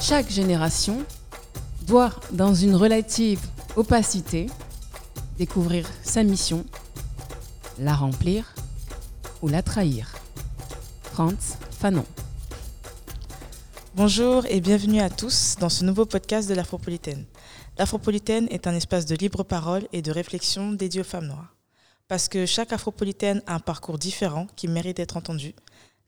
Chaque génération doit, dans une relative opacité, découvrir sa mission, la remplir ou la trahir. Franz Fanon. Bonjour et bienvenue à tous dans ce nouveau podcast de l'Afropolitaine. L'Afropolitaine est un espace de libre parole et de réflexion dédié aux femmes noires. Parce que chaque Afropolitaine a un parcours différent qui mérite d'être entendu,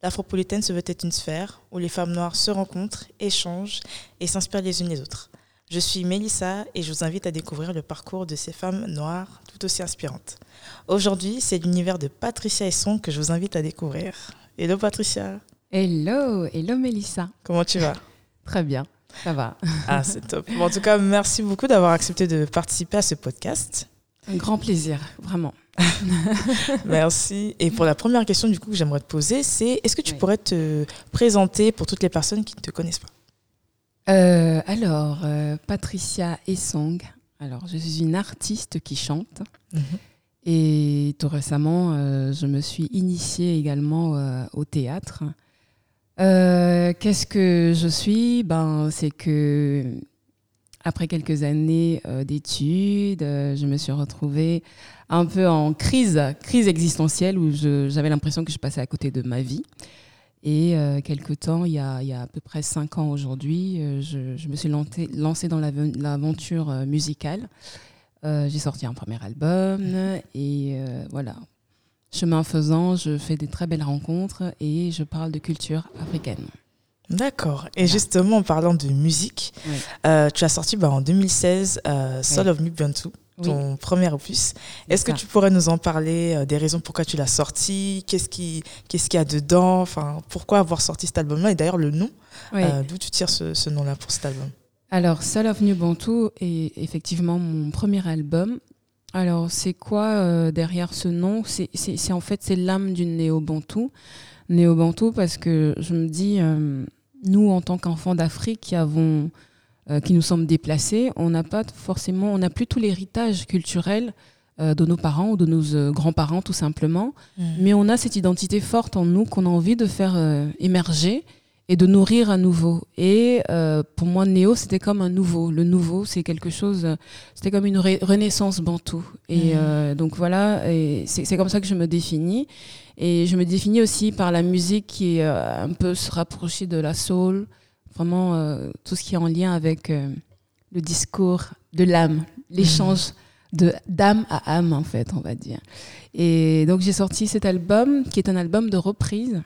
l'Afropolitaine se veut être une sphère où les femmes noires se rencontrent, échangent et s'inspirent les unes les autres. Je suis Mélissa et je vous invite à découvrir le parcours de ces femmes noires tout aussi inspirantes. Aujourd'hui, c'est l'univers de Patricia Esson que je vous invite à découvrir. Hello Patricia Hello, hello Mélissa. Comment tu vas? Très bien, ça va. Ah, c'est top. Bon, en tout cas, merci beaucoup d'avoir accepté de participer à ce podcast. Un grand plaisir, vraiment. Merci. Et pour la première question du coup que j'aimerais te poser, c'est est-ce que tu Oui. pourrais te présenter pour toutes les personnes qui ne te connaissent pas? Euh, alors, euh, Patricia Essong. Alors, je suis une artiste qui chante. Et tout récemment, euh, je me suis initiée également au théâtre. Qu'est-ce que je suis? Ben, c'est que après quelques années d'études, je me suis retrouvée un peu en crise, crise existentielle où j'avais l'impression que je passais à côté de ma vie. Et euh, quelque temps, il y, a, il y a à peu près cinq ans aujourd'hui, euh, je, je me suis lancée, lancée dans l'aven- l'aventure euh, musicale. Euh, J'ai sorti un premier album et voilà. Chemin faisant, je fais des très belles rencontres et je parle de culture africaine. D'accord. Et Voilà. justement, en parlant de musique, Oui. tu as sorti bah, en 2016 euh, Soul Oui. of Bantu, Oui. ton premier opus. Est-ce que tu pourrais nous en parler, euh, des raisons pourquoi tu l'as sorti? Qu'est-ce qui- qu'est-ce qu'il y a dedans? Enfin, Pourquoi avoir sorti cet album-là? Et d'ailleurs, le nom, Oui. euh, d'où tu tires ce, ce nom-là pour cet album? Alors, Soul of New Bantu est effectivement mon premier album. Alors, c'est quoi euh, derrière ce nom? C'est c'est- c'est en fait c'est l'âme du néo-bantu. Néo-bantu parce que je me dis, nous en tant qu'enfants d'Afrique qui avons, euh, qui nous sommes déplacés, on n'a pas forcément, on n'a plus tout l'héritage culturel euh, de nos parents ou de nos euh, grands-parents tout simplement. Mais on a cette identité forte en nous qu'on a envie de faire émerger et de nourrir à nouveau. Et euh, pour moi, Néo, c'était comme un nouveau. Le nouveau, c'est quelque chose, c'était comme une renaissance bantou. Et euh, donc voilà, c'est c'est comme ça que je me définis. Et je me définis aussi par la musique qui est euh, un peu se rapprocher de la soul, vraiment euh, tout ce qui est en lien avec euh, le discours de l'âme, l'échange de d'âme à âme en fait, on va dire. Et donc j'ai sorti cet album qui est un album de reprise.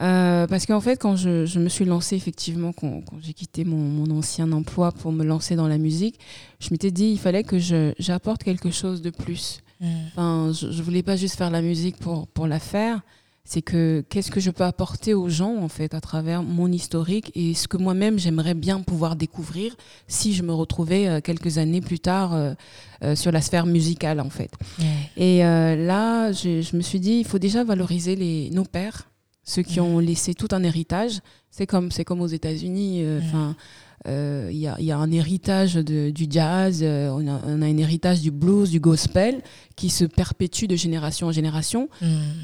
Euh, parce qu'en fait, quand je, je me suis lancée, effectivement, quand, quand j'ai quitté mon, mon ancien emploi pour me lancer dans la musique, je m'étais dit il fallait que j'apporte quelque chose de plus. Enfin, je, je voulais pas juste faire la musique pour, pour la faire. C'est que qu'est-ce que je peux apporter aux gens en fait à travers mon historique et ce que moi-même j'aimerais bien pouvoir découvrir si je me retrouvais euh, quelques années plus tard euh, euh, sur la sphère musicale en fait. Et là, je, je me suis dit, il faut déjà valoriser les, nos pères, ceux qui ont laissé tout un héritage. C'est comme, c'est comme aux États-Unis. Enfin, il y, a, il y a un héritage de, du jazz, euh, on, a, on a un héritage du blues, du gospel, qui se perpétue de génération en génération.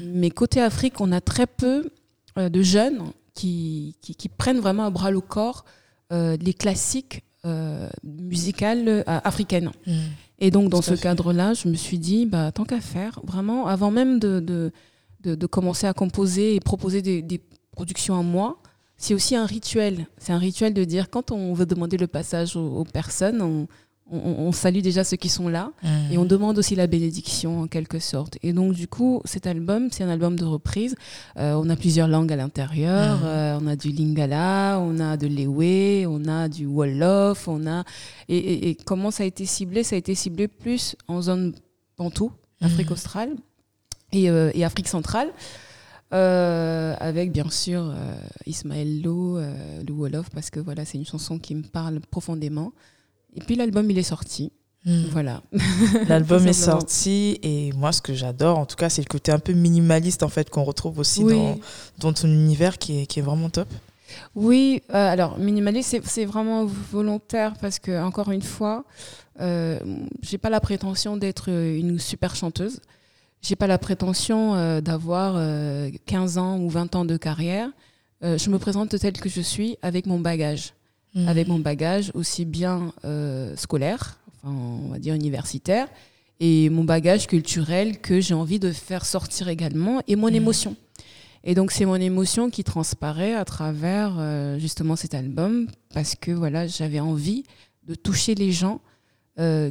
Mais côté Afrique, on a très peu euh, de jeunes qui, qui, qui prennent vraiment à bras le corps euh, les classiques euh, musicales euh, africaines. Et donc, dans ce cadre-là, je me suis dit, bah, tant qu'à faire, vraiment, avant même de, de, de, de commencer à composer et proposer des, des productions à moi, c'est aussi un rituel. C'est un rituel de dire, quand on veut demander le passage aux, aux personnes, on, on, on salue déjà ceux qui sont là et on demande aussi la bénédiction en quelque sorte. Et donc, du coup, cet album, c'est un album de reprise. Euh, on a plusieurs langues à l'intérieur. Mhm. Euh, on a du lingala, on a de l'ewe, on a du wolof, on a. Et, et- et comment ça a été ciblé? Ça a été ciblé plus en zone bantou, Afrique Mhm. australe et, euh, et Afrique centrale. Euh, avec bien sûr euh, Ismaël Lo, euh, le Wolof, parce que voilà, c'est une chanson qui me parle profondément. Et puis l'album, il est sorti. Mm. Voilà. L'album est sorti et moi ce que j'adore en tout cas c'est le côté un peu minimaliste en fait qu'on retrouve aussi Oui. dans, dans ton univers qui est, qui est vraiment top. Oui, euh, alors minimaliste, c'est- c'est vraiment volontaire parce que, encore une fois, euh, j'ai pas la prétention d'être une super chanteuse. J'ai pas la prétention euh, d'avoir euh, 15 ans ou 20 ans de carrière. Euh, je me présente telle que je suis avec mon bagage. mmh. avec mon bagage aussi bien euh, scolaire, enfin, on va dire universitaire, et mon bagage culturel que j'ai envie de faire sortir également, et mon mmh. émotion. Et donc c'est mon émotion qui transparaît à travers justement cet album, parce que voilà, j'avais envie de toucher les gens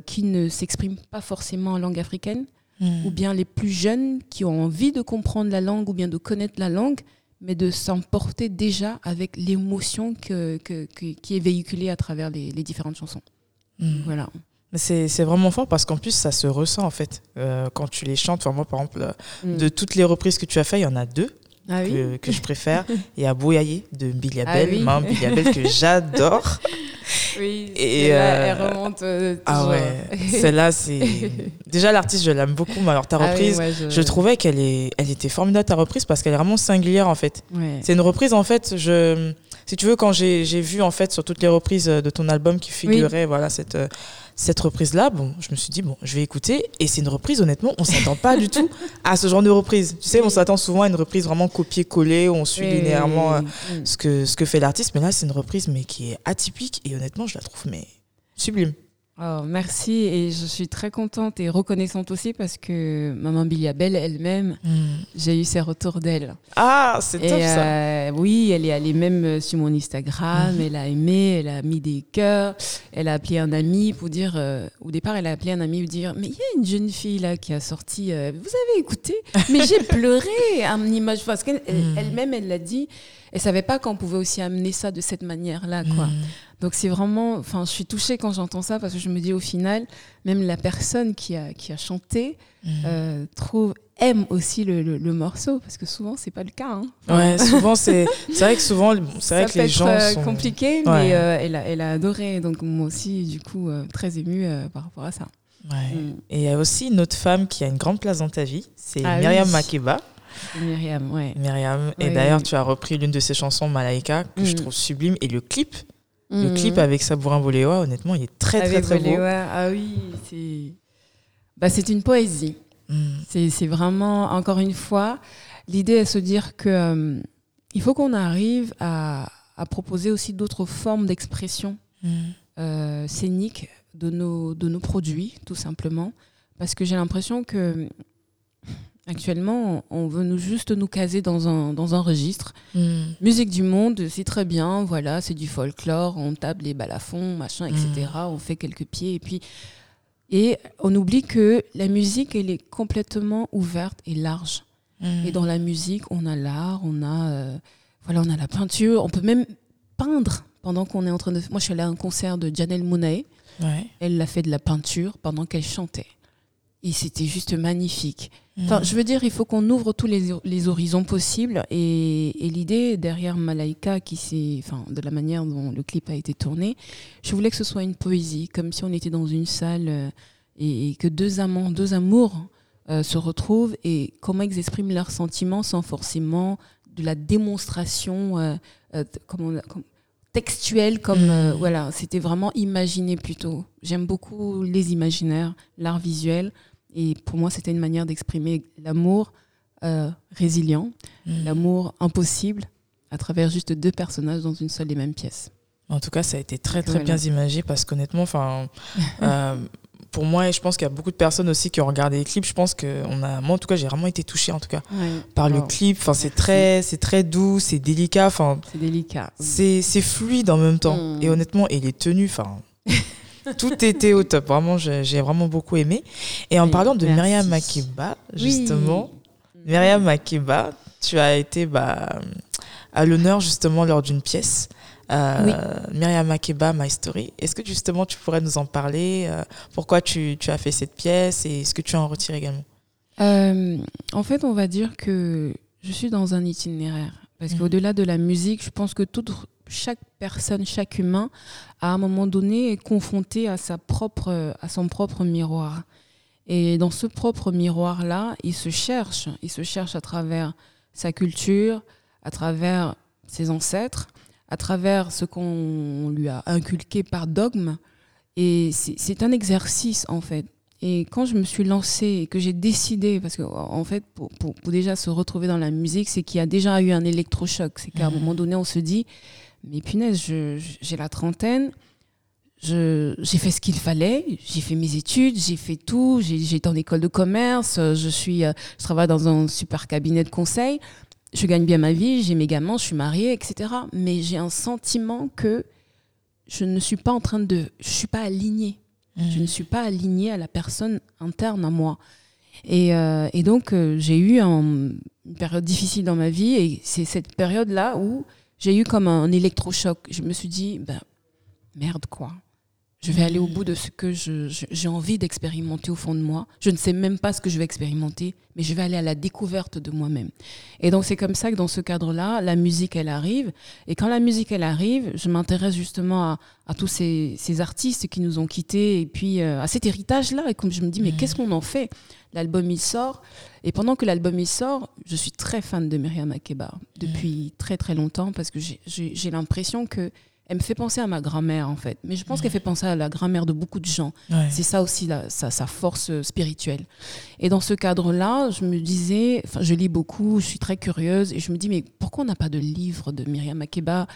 qui ne s'expriment pas forcément en langue africaine, mmh. ou bien les plus jeunes qui ont envie de comprendre la langue ou bien de connaître la langue, mais de s'emporter déjà avec l'émotion que, que, qui est véhiculée à travers les, différentes chansons. Mmh. Voilà. C'est vraiment fort parce qu'en plus, ça se ressent en fait. Euh, quand tu les chantes, enfin, moi par exemple, mmh. de toutes les reprises que tu as fait, il y en a deux ah que, que, je préfère. Il y a Boyaye de Biliabel, ah oui. Biliabel que j'adore. Oui, et elle euh, remonte. Euh, ah ouais, celle-là, c'est. Déjà, l'artiste, je l'aime beaucoup, mais alors ta ah reprise, je... trouvais qu'elle est... elle était formidable, ta reprise, parce qu'elle est vraiment singulière en fait. C'est une reprise, en fait, je. Si tu veux, quand j'ai vu en fait sur toutes les reprises de ton album qui figurait voilà, cette, cette reprise-là, bon, je me suis dit, bon, je vais écouter. Et c'est une reprise, honnêtement, on s'attend pas du tout à ce genre de reprise. Tu sais, on s'attend souvent à une reprise vraiment copier-coller, où on suit linéairement euh, ce, que, ce que fait l'artiste. Mais là, c'est une reprise, mais qui est atypique. Et honnêtement, je la trouve mais sublime. Oh, merci et je suis très contente et reconnaissante aussi parce que maman Biliabelle elle-même, hmm. j'ai eu ses retours d'elle. Ah, c'est top ça. Euh, oui, elle est allée même sur mon Instagram, hmm. elle a aimé, elle a mis des cœurs, elle a appelé un ami pour dire, euh, au départ elle a appelé un ami pour dire, mais il y a une jeune fille là qui a sorti, euh, vous avez écouté Mais j'ai pleuré à mon image parce qu'elle-même elle l'a dit, elle savait pas qu'on pouvait aussi amener ça de cette manière-là, quoi. Hmm. Donc c'est vraiment, enfin, je suis touchée quand j'entends ça parce que je me dis au final, même la personne qui a, qui a chanté mhm. euh, trouve aime aussi le, le, morceau parce que souvent c'est pas le cas. Hein. ouais, souvent c'est c'est vrai que souvent c'est vrai que les gens être sont compliqué, mais euh, elle a elle a adoré donc moi aussi du coup euh, très émue par rapport à ça. Ouais. Mm. Et il y a aussi une autre femme qui a une grande place dans ta vie, c'est ah Myriam Makeba. Myriam, ouais. Myriam. Et d'ailleurs, tu as repris l'une de ses chansons, Malaika, que je mm. trouve sublime. Et le clip, le clip mhm. avec Sabourin Boléoa, honnêtement, il est très, très, très beau. Ah oui, c'est bah, une poésie. Mhm. C'est vraiment, encore une fois, l'idée est de se dire que euh, il faut qu'on arrive à, à, proposer aussi d'autres formes d'expression euh, scénique de nos, de nos produits, tout simplement. Parce que j'ai l'impression que Actuellement, on veut nous juste nous caser dans un, dans un registre. Hmm. Musique du monde, c'est très bien, voilà, c'est du folklore, on tape les balafons, machin, etc. Hmm. On fait quelques pieds et puis. Et on oublie que la musique, elle est complètement ouverte et large. Hmm. Et dans la musique, on a l'art, on a, euh, voilà, on a la peinture, on peut même peindre pendant qu'on est en train de. Moi, je suis allée à un concert de Janelle Monáe. Elle a fait de la peinture pendant qu'elle chantait. Et c'était juste magnifique. Enfin, mm. je veux dire, il faut qu'on ouvre tous les, les, horizons possibles. Et, et l'idée derrière Malaika, qui c'est, enfin, de la manière dont le clip a été tourné, je voulais que ce soit une poésie, comme si on était dans une salle euh, et, que deux amants, deux amours euh, se retrouvent et comment ils expriment leurs sentiments sans forcément de la démonstration euh, comme textuelle, comme mm. voilà, c'était vraiment imaginé plutôt. J'aime beaucoup les imaginaires, l'art visuel. Et pour moi, c'était une manière d'exprimer l'amour euh, résilient, mm. l'amour impossible, à travers juste deux personnages dans une seule et même pièce. En tout cas, ça a été très très bien imagé parce qu'honnêtement, enfin, euh, pour moi et je pense qu'il y a beaucoup de personnes aussi qui ont regardé les clips. Je pense que on a, moi en tout cas, j'ai vraiment été touchée en tout cas par le clip. Enfin, c'est très, c'est très doux, c'est délicat. Enfin, c'est délicat. C'est, c'est fluide en même temps. Mm. Et honnêtement, et les tenues, enfin. Tout était au top. Vraiment, j'ai vraiment beaucoup aimé. Et en parlant de Myriam Makeba, justement, Myriam Makeba, tu as été bah, à l'honneur justement lors d'une pièce. Euh, Myriam Makeba, My Story. Est-ce que justement tu pourrais nous en parler euh, Pourquoi tu, tu, as fait cette pièce et ce que tu en retires également? Euh, En fait, on va dire que je suis dans un itinéraire. Parce mmh. qu'au-delà de la musique, je pense que toute chaque personne, chaque humain, à un moment donné, est confronté à, sa propre, à son propre miroir. Et dans ce propre miroir-là, il se cherche. Il se cherche à travers sa culture, à travers ses ancêtres, à travers ce qu'on lui a inculqué par dogme. Et c'est un exercice, en fait. Et quand je me suis lancée et que j'ai décidé, parce que en fait, pour, pour, déjà se retrouver dans la musique, c'est qu'il y a déjà eu un électrochoc. C'est qu'à un moment donné, on se dit, mais punaise, j'ai la trentaine, j'ai fait ce qu'il fallait, j'ai fait mes études, j'ai fait tout, j'ai été en école de commerce, je, suis, euh, je travaille dans un super cabinet de conseil, je gagne bien ma vie, j'ai mes gamins, je suis mariée, etc. Mais j'ai un sentiment que je ne suis pas en train de... Je suis pas alignée. Je ne suis pas alignée à la personne interne à moi. Et, euh, et donc, euh, j'ai eu une période difficile dans ma vie. Et c'est cette période-là où j'ai eu comme un, électrochoc. Je me suis dit, ben, merde quoi. Je vais aller au bout de ce que j'ai envie d'expérimenter au fond de moi. Je ne sais même pas ce que je vais expérimenter, mais je vais aller à la découverte de moi-même. Et donc c'est comme ça que dans ce cadre-là, la musique, elle arrive. Et quand la musique, elle arrive, je m'intéresse justement à, tous ces, artistes qui nous ont quittés et puis euh, à cet héritage-là. Et comme je me dis, mais qu'est-ce qu'on en fait? L'album, il sort. Et pendant que l'album, il sort, je suis très fan de Myriam Makeba depuis très très longtemps parce que j'ai l'impression que elle me fait penser à ma grand-mère en fait. Mais je pense qu'elle fait penser à la grand-mère de beaucoup de gens. C'est ça aussi sa, force euh, spirituelle. Et dans ce cadre-là, je me disais, je lis beaucoup, je suis très curieuse et je me dis mais pourquoi on n'a pas de livre de Myriam Makeba?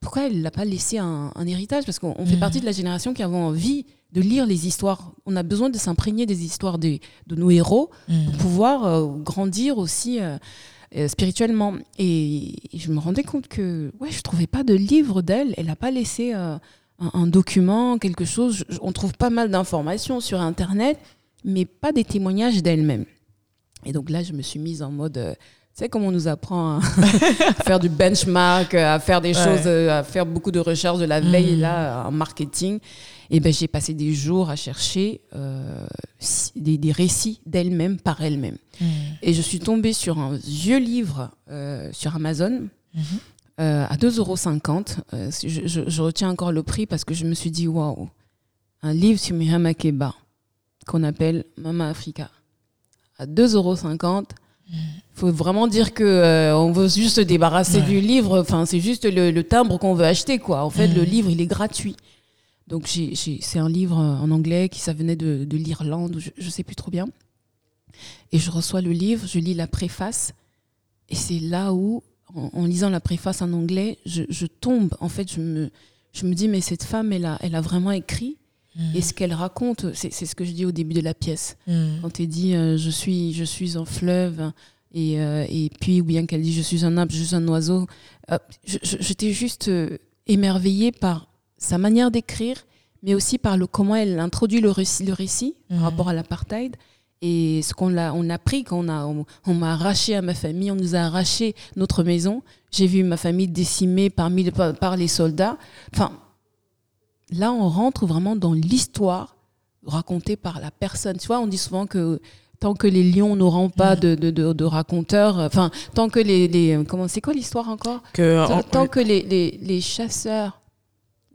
Pourquoi elle l'a pas laissé un, héritage? Parce qu'on fait mm. partie de la génération qui avons envie de lire les histoires. On a besoin de s'imprégner des histoires de, de nos héros mm. pour pouvoir euh, grandir aussi. Euh, euh, spirituellement. Et, je me rendais compte que ouais, je trouvais pas de livre d'elle. Elle n'a pas laissé euh, un, document, quelque chose. on trouve pas mal d'informations sur Internet, mais pas des témoignages d'elle-même. Et donc là, je me suis mise en mode. Euh, tu sais comment on nous apprend à faire du benchmark, à faire des choses, à faire beaucoup de recherches de la veille mmh. là en marketing. Et ben j'ai passé des jours à chercher euh, des, récits d'elle-même par elle-même. Hmm. Et je suis tombée sur un vieux livre euh, sur Amazon. Mhm. Euh, à 2,50 euros. Je, je, retiens encore le prix parce que je me suis dit, waouh, un livre sur Myriam Makeba qu'on appelle Mama Africa à 2,50 euros. Il faut vraiment dire que on veut juste se débarrasser du livre. Enfin, c'est juste le, timbre qu'on veut acheter, quoi. En fait, le livre, il est gratuit. Donc c'est un livre en anglais qui ça venait de, l'Irlande, je ne sais plus trop bien. Et je reçois le livre, je lis la préface, et c'est là où, en, lisant la préface en anglais, je, tombe. En fait, je me, je me dis, mais cette femme, elle a, elle a vraiment écrit. Mm. Et ce qu'elle raconte, c'est ce que je dis au début de la pièce. Mm. Quand elle dit, euh, je, suis, je suis un fleuve, et, euh, et puis, ou bien qu'elle dit, je suis un arbre, je suis un oiseau, euh, j'étais juste émerveillée par sa manière d'écrire, mais aussi par le comment elle introduit le récit, le récit par mhm. rapport à l'apartheid. Et ce qu'on a, on a pris quand on, a, on, m'a arraché à ma famille, on nous a arraché notre maison. J'ai vu ma famille décimée par, par les soldats. Enfin, là, on rentre vraiment dans l'histoire racontée par la personne. Tu vois, on dit souvent que tant que les lions n'auront pas mhm. de, de, de, raconteurs, enfin, tant que les, les comment c'est quoi l'histoire encore? Que, tant, que les, les, les, chasseurs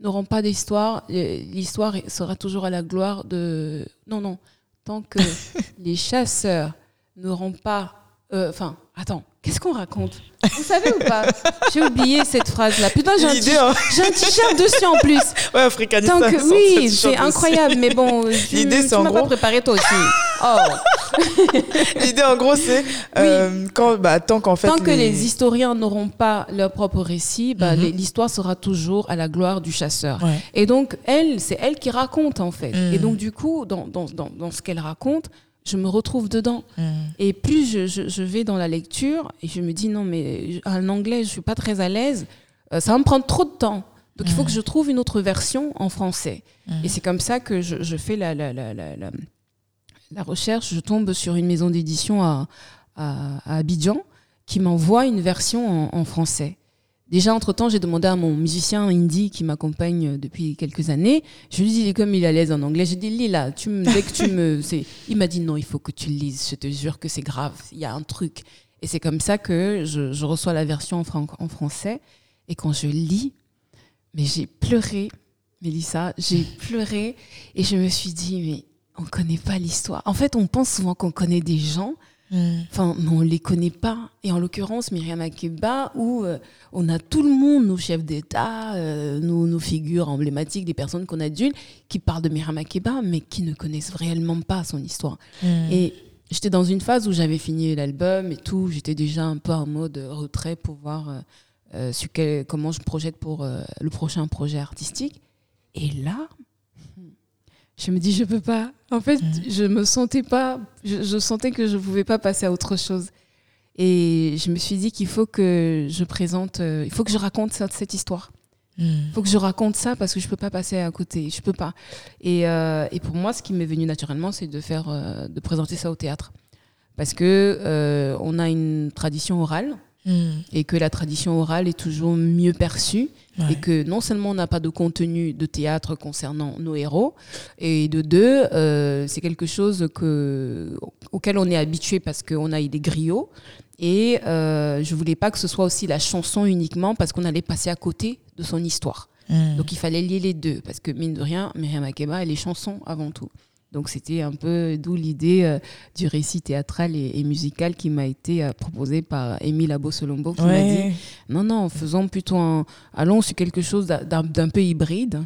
n'auront pas d'histoire, l'histoire sera toujours à la gloire de... Non, non, tant que les chasseurs n'auront pas... Euh, enfin, attends, qu'est-ce qu'on raconte Vous savez ou pas J'ai oublié cette phrase-là. Putain, j'ai un t-shirt dessus en plus. Ouais, africaniste. oui, c'est incroyable, mais bon, l'idée c'est en gros... pas préparé toi aussi. Oh. L'idée en gros c'est euh, quand bah, tant qu'en fait tant que les historiens n'auront pas leur propre récit, bah, mhm. l'histoire sera toujours à la gloire du chasseur. Et donc elle, c'est elle qui raconte en fait. Et mhm. donc du coup, dans, dans, dans, dans ce qu'elle raconte, je me retrouve dedans. Mhm. Et plus je, je, vais dans la lecture et je me dis non mais en anglais je suis pas très à l'aise, euh, ça va me prendre trop de temps. Donc il faut que je trouve une autre version en français. Et c'est comme ça que je, je fais la, la, la, la la recherche, je tombe sur une maison d'édition à, Abidjan qui m'envoie une version en, français. Déjà, entre-temps, j'ai demandé à mon musicien indie qui m'accompagne depuis quelques années. Je lui dis, comme il est à l'aise en anglais, j'ai dit, lis là, tu me, dès que tu me... Il m'a dit, non, il faut que tu lises, je te jure que c'est grave, il y a un truc. Et c'est comme ça que je, reçois la version en, en, français. Et quand je lis, mais j'ai pleuré, Mélissa, j'ai pleuré. Et je me suis dit, mais on connaît pas l'histoire. En fait, on pense souvent qu'on connaît des gens. Enfin, on les connaît pas. Et en l'occurrence, Myriam Makeba, où euh, on a tout le monde, nos chefs d'État, euh, nos, figures emblématiques, des personnes qu'on adulte, qui parlent de Myriam Makeba, mais qui ne connaissent réellement pas son histoire. Et j'étais dans une phase où j'avais fini l'album et tout, j'étais déjà un peu en mode retrait pour voir euh, sur comment je projette pour le prochain projet artistique. Et là, je me dis, je peux pas. En fait, je me sentais pas, je, sentais que je pouvais pas passer à autre chose. Et je me suis dit qu'il faut que je présente, il faut que je raconte cette, cette histoire. Il mm. faut que je raconte ça parce que je peux pas passer à côté. Je peux pas. Et, et pour moi, ce qui m'est venu naturellement, c'est de faire, de présenter ça au théâtre parce que euh, on a une tradition orale hmm. et que la tradition orale est toujours mieux perçue et que non seulement on n'a pas de contenu de théâtre concernant nos héros et de deux euh, c'est quelque chose que auquel on est habitué parce qu'on a eu des griots et euh, je voulais pas que ce soit aussi la chanson uniquement parce qu'on allait passer à côté de son histoire. Hmm. Donc il fallait lier les deux parce que mine de rien, Myriam Makeba elle est chanson avant tout. Donc c'était un peu d'où l'idée euh, du récit théâtral et, musical qui m'a été euh, proposé par Émile Abo-Solombo qui m'a dit non, non, faisons plutôt un, allons sur quelque chose d'un peu hybride,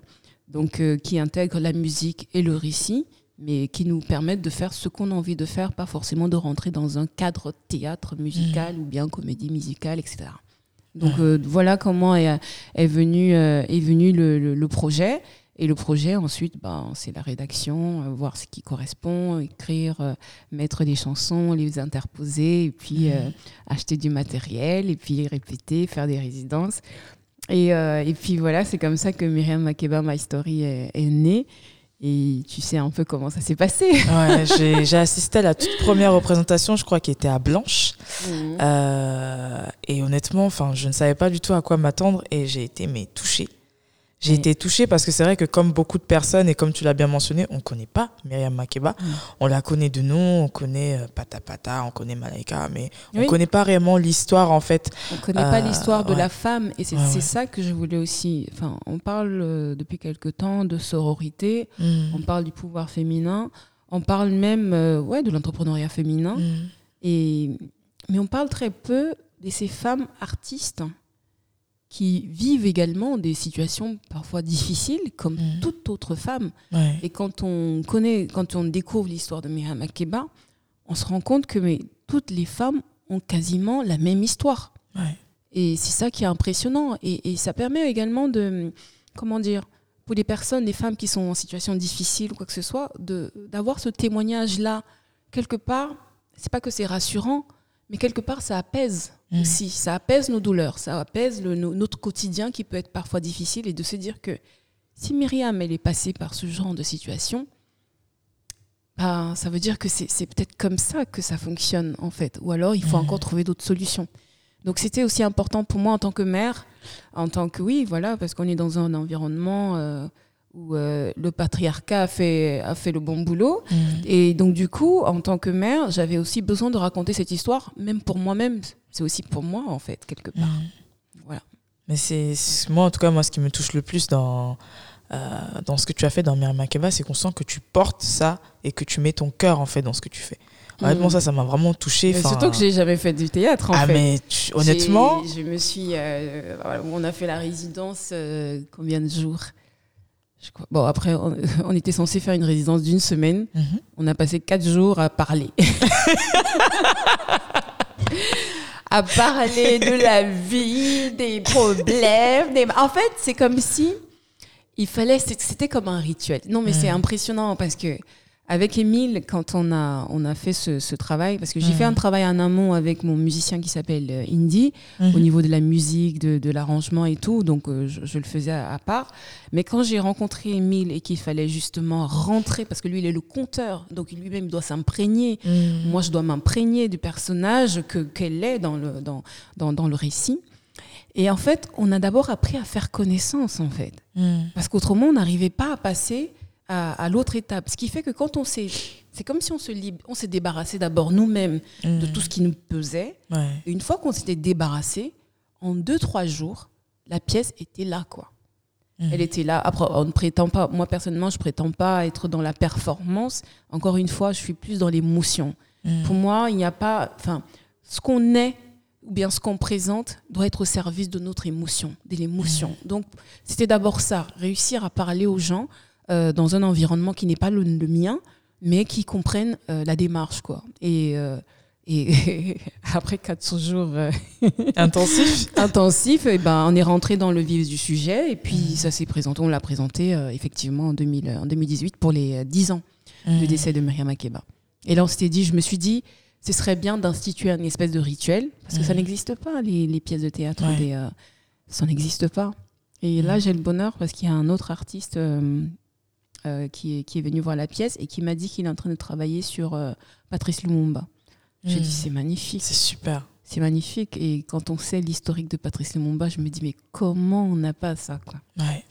donc euh, qui intègre la musique et le récit mais qui nous permettent de faire ce qu'on a envie de faire, pas forcément de rentrer dans un cadre théâtre musical mmh. ou bien comédie musicale, etc. Donc voilà comment est, venu, est venu le projet. Et le projet, ensuite, ben, c'est la rédaction, euh, voir ce qui correspond, écrire, euh, mettre des chansons, les interposer, et puis euh, acheter du matériel, et puis répéter, faire des résidences. Et, et puis voilà, c'est comme ça que Myriam Makeba, My Story, est, née. Et tu sais un peu comment ça s'est passé. Ouais, j'ai assisté à la toute première représentation, je crois, qui était à Blanche. Mhm. et honnêtement, enfin, je ne savais pas du tout à quoi m'attendre et j'ai été mais touchée. J'ai été touchée parce que c'est vrai que comme beaucoup de personnes, et comme tu l'as bien mentionné, on ne connaît pas Myriam Makeba. Mm. On la connaît de nom, on connaît euh, Pata Pata, on connaît Malaika, mais on ne connaît pas réellement l'histoire en fait. On ne connaît pas euh, l'histoire de la femme. Et c'est ça que je voulais aussi... Enfin, on parle euh, depuis quelque temps de sororité, mm. on parle du pouvoir féminin, on parle même ouais, de l'entrepreneuriat féminin. Mm. Et, mais on parle très peu de ces femmes artistes qui vivent également des situations parfois difficiles, comme mm. toute autre femme. Et quand on connaît, quand on découvre l'histoire de Myriam Makeba, on se rend compte que mais, toutes les femmes ont quasiment la même histoire. Et c'est ça qui est impressionnant. Et, ça permet également de, comment dire, pour les personnes, les femmes qui sont en situation difficile ou quoi que ce soit, d'avoir ce témoignage-là. Quelque part, c'est pas que c'est rassurant, mais quelque part, ça apaise mm. aussi. Ça apaise nos douleurs, ça apaise le, notre quotidien qui peut être parfois difficile et de se dire que si Myriam, elle est passée par ce genre de situation, bah, ça veut dire que c'est peut-être comme ça que ça fonctionne, en fait. Ou alors, il faut mm. encore trouver d'autres solutions. Donc, c'était aussi important pour moi en tant que mère, en tant que, oui, voilà, parce qu'on est dans un environnement... Euh, où euh, le patriarcat a fait, a fait le bon boulot. Mm. Et donc, du coup, en tant que mère, j'avais aussi besoin de raconter cette histoire, même pour moi-même. C'est aussi pour moi, en fait, quelque part. Mm. Voilà. Mais c'est moi, en tout cas, moi, ce qui me touche le plus dans, euh, dans ce que tu as fait dans Myriam Makeba, c'est qu'on sent que tu portes ça et que tu mets ton cœur, en fait, dans ce que tu fais. Honnêtement, mm. ça, ça m'a vraiment touché. Surtout que j'ai jamais fait du théâtre, en ah, mais honnêtement. Je me suis. Euh, on a fait la résidence combien de jours? Bon, après, on, était censé faire une résidence d'une semaine. Mhm. On a passé quatre jours à parler. à parler de la vie, des problèmes. En fait, c'est comme si il fallait. C'était comme un rituel. Non, mais c'est impressionnant parce que avec Émile, quand on a, on a fait ce, travail, parce que j'ai fait un travail en amont avec mon musicien qui s'appelle euh, Indy, mhm. au niveau de la musique, de, l'arrangement et tout, donc euh, je, le faisais à, part. Mais quand j'ai rencontré Émile et qu'il fallait justement rentrer, parce que lui, il est le conteur, donc lui-même doit s'imprégner, mhm. moi je dois m'imprégner du personnage que, qu'elle est dans le, dans, dans, dans le récit. Et en fait, on a d'abord appris à faire connaissance, en fait. Mhm. Parce qu'autrement, on n'arrivait pas à passer à, l'autre étape. Ce qui fait que quand on s'est. C'est comme si on se on s'est débarrassé d'abord nous-mêmes de tout ce qui nous pesait. Et une fois qu'on s'était débarrassé, en deux, trois jours, la pièce était là, quoi. Mm. Elle était là. Après, on ne prétend pas, moi personnellement, je prétends pas être dans la performance. Encore une fois, je suis plus dans l'émotion. Mm. Pour moi, il n'y a pas. Enfin, ce qu'on est ou bien ce qu'on présente doit être au service de notre émotion, de l'émotion. Mm. Donc, c'était d'abord ça, réussir à parler aux gens, euh, dans un environnement qui n'est pas le, mien, mais qui comprennent euh, la démarche. Quoi. Et, euh, Et après 400 jours intensifs, intensif, et ben, on est rentré dans le vif du sujet. Et puis, ça s'est présenté, on l'a présenté effectivement en, 2000, en 2018 pour les 10 ans du décès de Myriam Makeba. Et là, on s'était dit, je me suis dit, ce serait bien d'instituer une espèce de rituel, parce que ça n'existe pas, les, les, pièces de théâtre. Des, ça n'existe pas. Et là, j'ai le bonheur parce qu'il y a un autre artiste euh, euh, qui, est, qui, est, venu voir la pièce et qui m'a dit qu'il est en train de travailler sur euh, Patrice Lumumba. J'ai dit, c'est magnifique. C'est super. C'est magnifique. Et quand on sait l'historique de Patrice Lumumba, je me dis, mais comment on n'a pas ça quoi?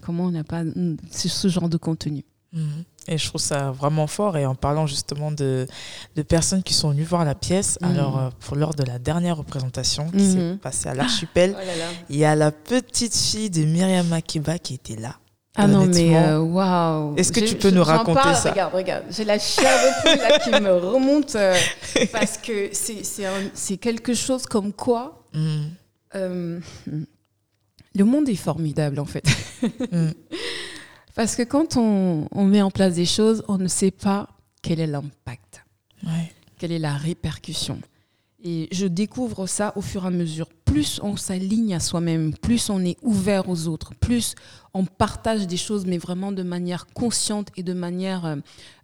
Comment on n'a pas ce genre de contenu? Mhm. Et je trouve ça vraiment fort. Et en parlant justement de, de personnes qui sont venues voir la pièce, alors euh, pour lors de la dernière représentation qui s'est passée à l'Archipel, oh il y a la petite fille de Myriam Makiba qui était là. Ah non, mais euh, waouh! Est-ce que tu peux nous raconter ça? Regarde, regarde, j'ai la chair de qui me remonte euh, parce que c'est quelque chose comme quoi le monde est formidable en fait. Parce que quand on, met en place des choses, on ne sait pas quel est l'impact, quelle est la répercussion. Et je découvre ça au fur et à mesure. Plus on s'aligne à soi-même, plus on est ouvert aux autres, plus on partage des choses, mais vraiment de manière consciente et de manière, euh,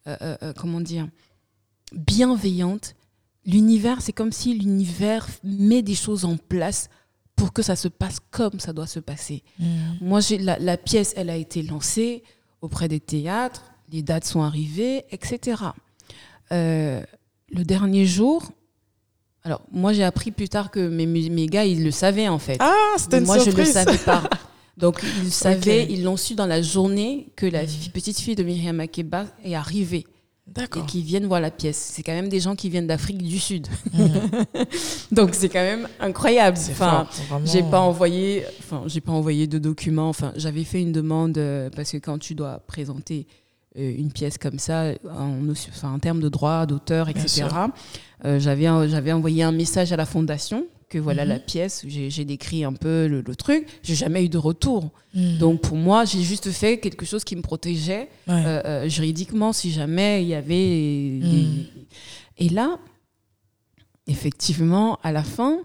euh, euh, comment dire, bienveillante. L'univers, c'est comme si l'univers met des choses en place pour que ça se passe comme ça doit se passer. Mm. Moi, la, la, pièce, elle a été lancée auprès des théâtres, les dates sont arrivées, etc. Le dernier jour, alors moi j'ai appris plus tard que mes, mes gars, ils le savaient en fait. Ah, c'était une Moi, je ne le savais pas. Donc ils savaient, ils l'ont su dans la journée que la mm. petite fille de Myriam Makeba est arrivée et qui viennent voir la pièce. C'est quand même des gens qui viennent d'Afrique du Sud. Mhm. Donc c'est quand même incroyable. Enfin, j'ai pas envoyé, enfin, j'ai pas envoyé de documents. Enfin, j'avais fait une demande euh, parce que quand tu dois présenter une pièce comme ça, en, en termes de droit, d'auteur, etc. Euh, j'avais j'avais envoyé un message à la fondation que voilà la mhm. pièce, j'ai décrit un peu le, truc, j'ai jamais eu de retour. Mhm. Donc pour moi, j'ai juste fait quelque chose qui me protégeait euh, euh, juridiquement si jamais il y avait. Mhm. Et là, effectivement, à la fin,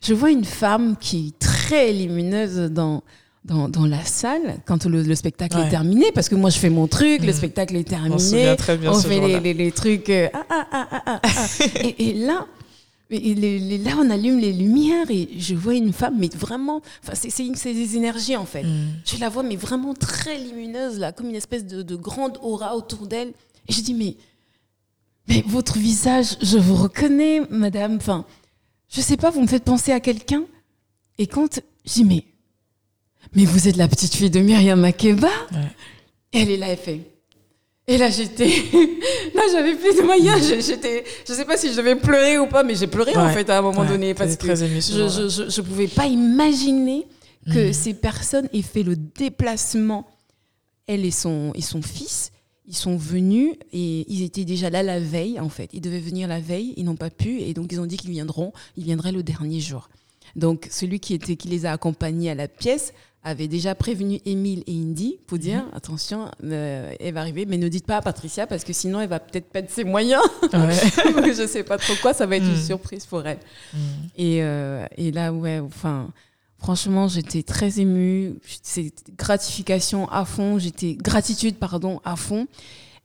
je vois une femme qui est très lumineuse dans, dans, dans la salle quand le, spectacle est terminé, parce que moi je fais mon truc, le spectacle est terminé, on, fait les, les, trucs. Euh, ah, ah, ah, ah, ah. et, et, là, et là, on allume les lumières et je vois une femme, mais vraiment, c'est des énergies en fait. Mm. Je la vois, mais vraiment très lumineuse, là, comme une espèce de, grande aura autour d'elle. Et je dis, mais, mais votre visage, je vous reconnais, madame. Enfin, je sais pas, vous me faites penser à quelqu'un. Et quand je dis, mais, mais vous êtes la petite fille de Myriam Makeba Et elle est là, elle fait. Et là, j'étais. là, j'avais plus de moyens. J'étais. Je sais pas si je devais pleurer ou pas, mais j'ai pleuré en fait à un moment donné parce que très je, je, je, je, pouvais pas imaginer que mhm. ces personnes aient fait le déplacement. Elle et son, et son fils, ils sont venus et ils étaient déjà là la veille en fait. Ils devaient venir la veille, ils n'ont pas pu et donc ils ont dit qu'ils viendront. Ils viendraient le dernier jour. Donc celui qui était qui les a accompagnés à la pièce avait déjà prévenu Émile et Indy pour dire mhm. attention, euh, elle va arriver, mais ne dites pas à Patricia parce que sinon elle va peut-être perdre ses moyens. Ouais. je sais pas trop quoi, ça va être une mhm. surprise pour elle. Mhm. Et, euh, et, là, ouais, enfin, franchement, j'étais très émue. C'est gratification à fond, j'étais gratitude pardon à fond.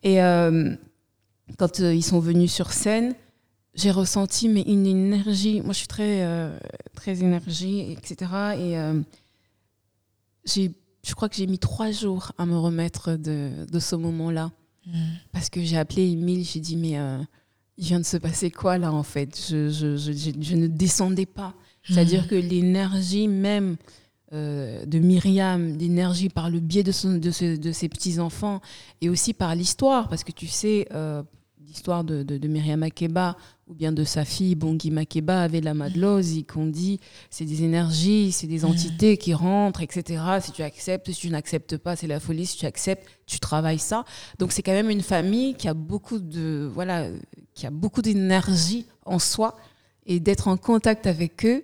Et euh, quand ils sont venus sur scène, j'ai ressenti mais une énergie. Moi, je suis très très énergie, etc. Et je crois que j'ai mis trois jours à me remettre de, de ce moment-là. Mm. Parce que j'ai appelé Emile, j'ai dit, mais euh, il vient de se passer quoi là en fait? Je, je, je, je, ne descendais pas. C'est-à-dire mm. que l'énergie même euh, de Myriam, l'énergie par le biais de, son, de, de ses petits-enfants et aussi par l'histoire, parce que tu sais, euh, l'histoire de, de, Myriam Makeba ou bien de sa fille Bongi Makeba avec la Madlose, qu'on dit c'est des énergies, c'est des entités qui rentrent, etc. Si tu acceptes, si tu n'acceptes pas, c'est la folie. Si tu acceptes, tu travailles ça. Donc c'est quand même une famille qui a beaucoup de voilà, qui a beaucoup d'énergie en soi et d'être en contact avec eux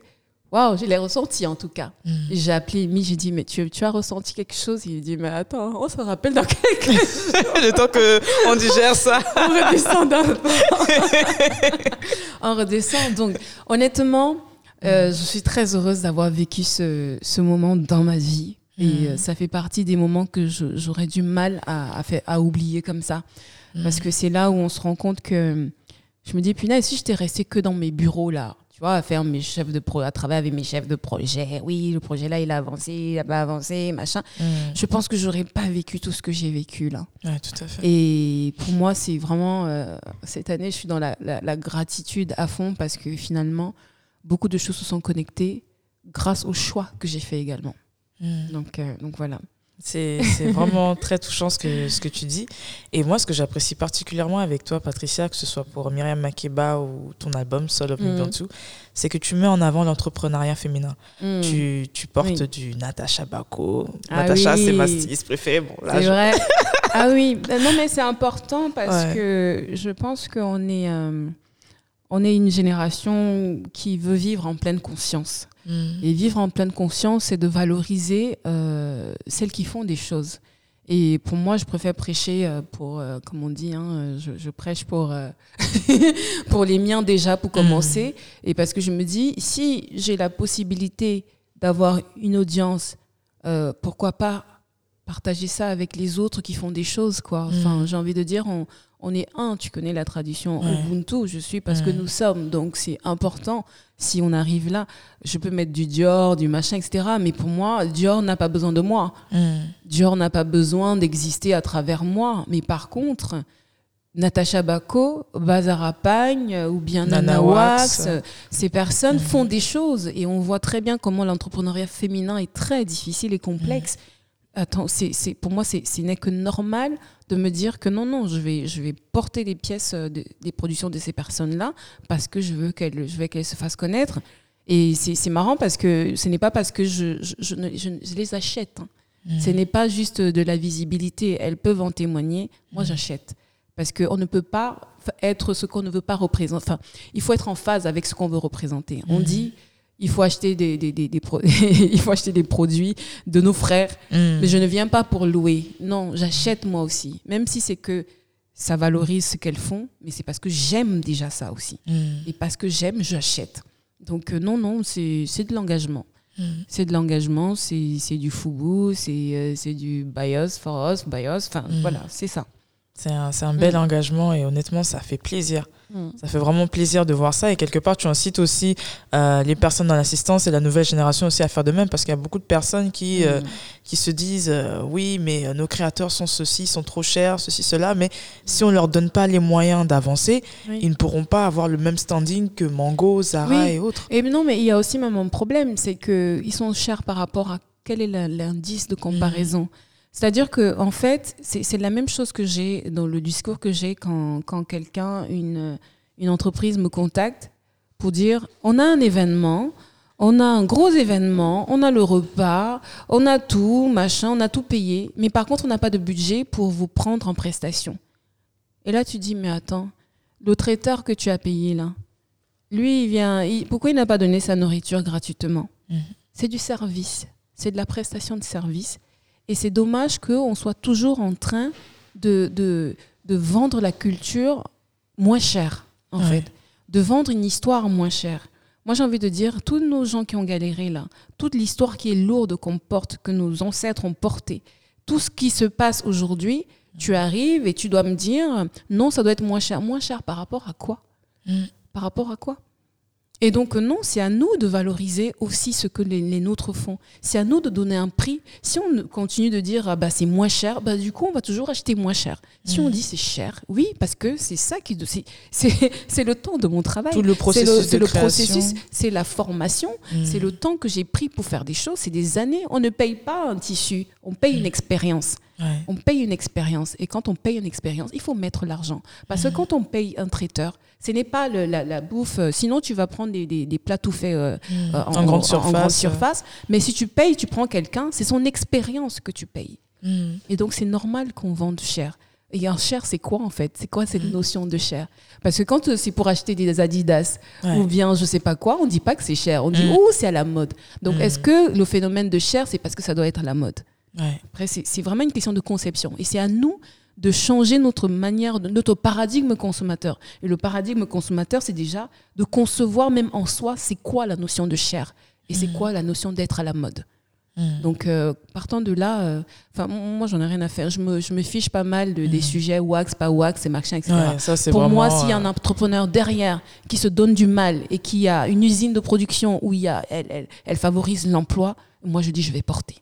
Waouh, je l'ai ressenti en tout cas. Mm. J'ai appelé Mi, j'ai dit, mais tu, tu, as ressenti quelque chose? Il dit, mais attends, on se rappelle dans quelques jours. Le temps qu'on digère ça. on redescend d'un On redescend. Donc, honnêtement, euh, je suis très heureuse d'avoir vécu ce, ce, moment dans ma vie. Et mm. euh, ça fait partie des moments que j'aurais du mal à, à, à, oublier comme ça. Mm. Parce que c'est là où on se rend compte que je me dis, punaise, si j'étais restée que dans mes bureaux là, tu vois, à faire mes chefs de pro, à travailler avec mes chefs de projet. Oui, le projet là, il a avancé, il n'a pas avancé, machin. Mm. Je pense que j'aurais pas vécu tout ce que j'ai vécu là. Ouais, tout à fait. Et pour moi, c'est vraiment euh, cette année, je suis dans la, la, gratitude à fond parce que finalement, beaucoup de choses se sont connectées grâce au choix que j'ai fait également. Mm. Donc, euh, donc voilà. C'est vraiment très touchant ce que, ce que tu dis. Et moi, ce que j'apprécie particulièrement avec toi, Patricia, que ce soit pour Myriam Makeba ou ton album Soul of mm. c'est que tu mets en avant l'entrepreneuriat féminin. Mm. Tu, tu, portes du Natasha Bako. Ah Natasha, c'est ma styliste préférée. Bon, c'est vrai. ah oui, non, mais c'est important parce que je pense qu'on est, euh, on est une génération qui veut vivre en pleine conscience. Mm. Et vivre en pleine conscience, c'est de valoriser euh, celles qui font des choses. Et pour moi, je préfère prêcher euh, pour, euh, comme on dit, hein, je, prêche pour, pour les miens déjà, pour commencer. Mm. Et parce que je me dis, si j'ai la possibilité d'avoir une audience, pourquoi pas partager ça avec les autres qui font des choses, quoi. Enfin, mm. j'ai envie de dire, on, on est un, tu connais la tradition Ubuntu, je suis parce que nous sommes, donc c'est important. Si on arrive là, je peux mettre du Dior, du machin, etc. Mais pour moi, Dior n'a pas besoin de moi. Dior n'a pas besoin d'exister à travers moi. Mais par contre, Natacha Bako, Bazara Pagne ou bien Nana, Wax, ces personnes font des choses et on voit très bien comment l'entrepreneuriat féminin est très difficile et complexe attends, c'est, pour moi, c'est, n'est que normal de me dire que non, non, je vais, je vais porter les pièces euh, des productions de ces personnes-là parce que je veux qu'elles, qu'elles se fassent connaître. Et c'est, marrant parce que ce n'est pas parce que je, je, je, les achète. Hein. Mmh. Ce n'est pas juste de la visibilité. Elles peuvent en témoigner. Moi, mmh. j'achète. Parce qu'on ne peut pas être ce qu'on ne veut pas représenter. Enfin, il faut être en phase avec ce qu'on veut représenter. On mmh. dit il faut acheter des, des, des, des il faut acheter des produits de nos frères. Mm. Mais je ne viens pas pour louer. Non, j'achète moi aussi. Même si c'est que ça valorise ce qu'elles font, mais c'est parce que j'aime déjà ça aussi. Mm. Et parce que j'aime, j'achète. Donc euh, non, non, c'est de l'engagement. Mm. C'est de l'engagement, c'est du foubou, c'est euh, du bios for us, bios, enfin voilà, c'est ça. C'est un, un, bel engagement et honnêtement, ça fait plaisir. Mm. Ça fait vraiment plaisir de voir ça. Et quelque part, tu incites aussi euh, les personnes dans l'assistance et la nouvelle génération aussi à faire de même parce qu'il y a beaucoup de personnes qui, euh, mm. qui se disent euh, oui, mais nos créateurs sont ceci, sont trop chers, ceci, cela. Mais si on ne leur donne pas les moyens d'avancer, ils ne pourront pas avoir le même standing que Mango, Zara et autres. Et non, mais il y a aussi même un problème c'est qu'ils sont chers par rapport à quel est l'indice de comparaison. Mm. C'est-à-dire que en fait, c'est la même chose que j'ai dans le discours que j'ai quand, quand quelqu'un, une, une entreprise me contacte pour dire on a un événement, on a un gros événement, on a le repas, on a tout, machin, on a tout payé, mais par contre, on n'a pas de budget pour vous prendre en prestation. Et là, tu dis mais attends, le traiteur que tu as payé là, lui, il vient, pourquoi il n'a pas donné sa nourriture gratuitement? Mmh. C'est du service, c'est de la prestation de service et c'est dommage qu'on soit toujours en train de, de, de, vendre la culture moins cher, en fait. De vendre une histoire moins chère. Moi, j'ai envie de dire, tous nos gens qui ont galéré là, toute l'histoire qui est lourde qu'on porte, que nos ancêtres ont portée, tout ce qui se passe aujourd'hui, tu arrives et tu dois me dire, non, ça doit être moins cher. Moins cher par rapport à quoi? Mm. Par rapport à quoi? Et donc non, c'est à nous de valoriser aussi ce que les, nôtres font. C'est à nous de donner un prix. Si on continue de dire ah bah c'est moins cher, bah du coup on va toujours acheter moins cher. Si on mm. dit c'est cher, oui parce que c'est ça qui c'est le temps de mon travail. Tout le processus. C'est le, processus, c'est la formation, mm. c'est le temps que j'ai pris pour faire des choses. C'est des années. On ne paye pas un tissu, on paye une mm. On paye une expérience. Et quand on paye une expérience, il faut mettre l'argent. Parce que quand on paye un traiteur, ce n'est pas la, bouffe. Euh, sinon, tu vas prendre des, plats tout faits euh, mmh. euh, en, grande surface, Mais si tu payes, tu prends quelqu'un, c'est son expérience que tu payes. Mmh. Et donc, c'est normal qu'on vende cher. Et en chair, c'est quoi en fait? C'est quoi cette Mm. notion de chair Parce que quand c'est pour acheter des Adidas Ouais. ou bien je sais pas quoi, on dit pas que c'est cher. On dit oh c'est à la mode. Donc est-ce que le phénomène de chair, c'est parce que ça doit être à la mode? Ouais. Après, c'est vraiment une question de conception. Et c'est à nous de changer notre manière, notre paradigme consommateur. Et le paradigme consommateur, c'est déjà de concevoir même en soi, c'est quoi la notion de chair et c'est Mm. quoi la notion d'être à la mode. Mm. Donc, euh, partant de là, euh, moi, j'en ai rien à faire. Je me, je me fiche pas mal de, des Mm. sujets wax, pas wax, et machin, etc. Ouais, ça, c'est Pour moi, s'il y a un euh, entrepreneur derrière qui se donne du mal et qui a une usine de production où il y a, elle, elle, elle favorise l'emploi, moi, je dis, je vais porter.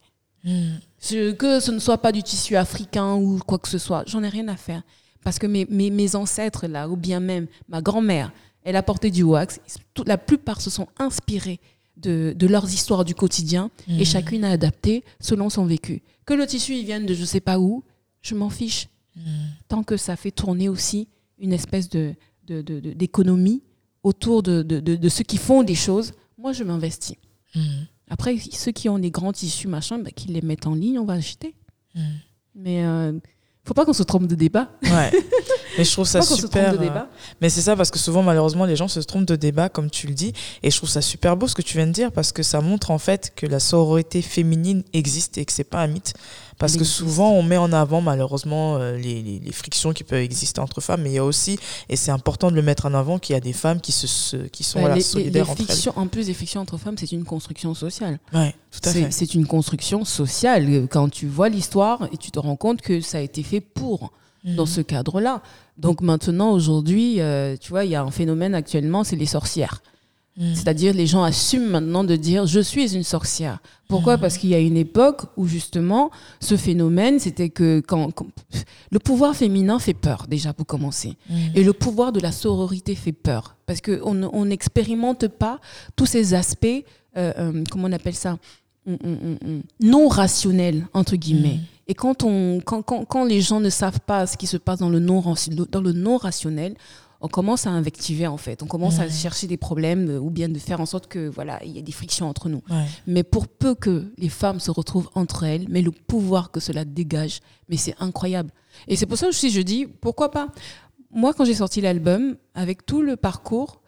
Mm. Que ce ne soit pas du tissu africain ou quoi que ce soit, j'en ai rien à faire. Parce que mes, mes, mes ancêtres, là, ou bien même ma grand-mère, elle a porté du wax. La plupart se sont inspirés de, de leurs histoires du quotidien et Mhm. chacune a adapté selon son vécu. Que le tissu il vienne de je sais pas où, je m'en fiche. Mm. Tant que ça fait tourner aussi une espèce de, de- de- de- d'économie autour de, de, de- de ceux qui font des choses, moi je m'investis. Mm. Après, ceux qui ont des grands tissus, machin, bah, qu'ils les mettent en ligne, on va acheter. Mm. Mais euh, faut pas qu'on se trompe de débat. Ouais. Mais je trouve ça pas se super. de euh, débat. Mais c'est ça parce que souvent malheureusement les gens se trompent de débat comme tu le dis et je trouve ça super beau ce que tu viens de dire parce que ça montre en fait que la sororité féminine existe et que c'est pas un mythe parce que existe. souvent on met en avant malheureusement euh, les, les- les frictions qui peuvent exister entre femmes mais il y a aussi et c'est important de le mettre en avant qu'il y a des femmes qui se, se- qui sont les- solidaires entre fictions, en plus des fictions entre femmes, c'est une construction sociale. elles. Ouais, tout à fait. c'est une construction sociale. Quand tu vois l'histoire et tu te rends compte que ça a été fait pour, dans Mhm. ce cadre-là. Donc maintenant, aujourd'hui, euh, tu vois, il y a un phénomène actuellement, c'est les sorcières. Mhm. C'est-à-dire, les gens assument maintenant de dire je suis une sorcière. Pourquoi? Parce qu'il y a une époque où justement, ce phénomène, c'était que quand, quand- le pouvoir féminin fait peur déjà pour commencer, Mhm. et le pouvoir de la sororité fait peur parce que on on n'expérimente pas tous ces aspects, euh, euh, comment on appelle ça, non rationnels entre guillemets. Et quand, on, quand, quand, quand les gens ne savent pas ce qui se passe dans le non, dans le non rationnel, on commence à invectiver en fait. On commence à chercher des problèmes euh, ou bien de faire en sorte que voilà, il y a des frictions entre nous. Ouais. Mais pour peu que les femmes se retrouvent entre elles, mais le pouvoir que cela dégage, mais c'est incroyable. Et c'est pour ça aussi je dis pourquoi pas? Moi, quand j'ai sorti l'album, avec tout le parcours,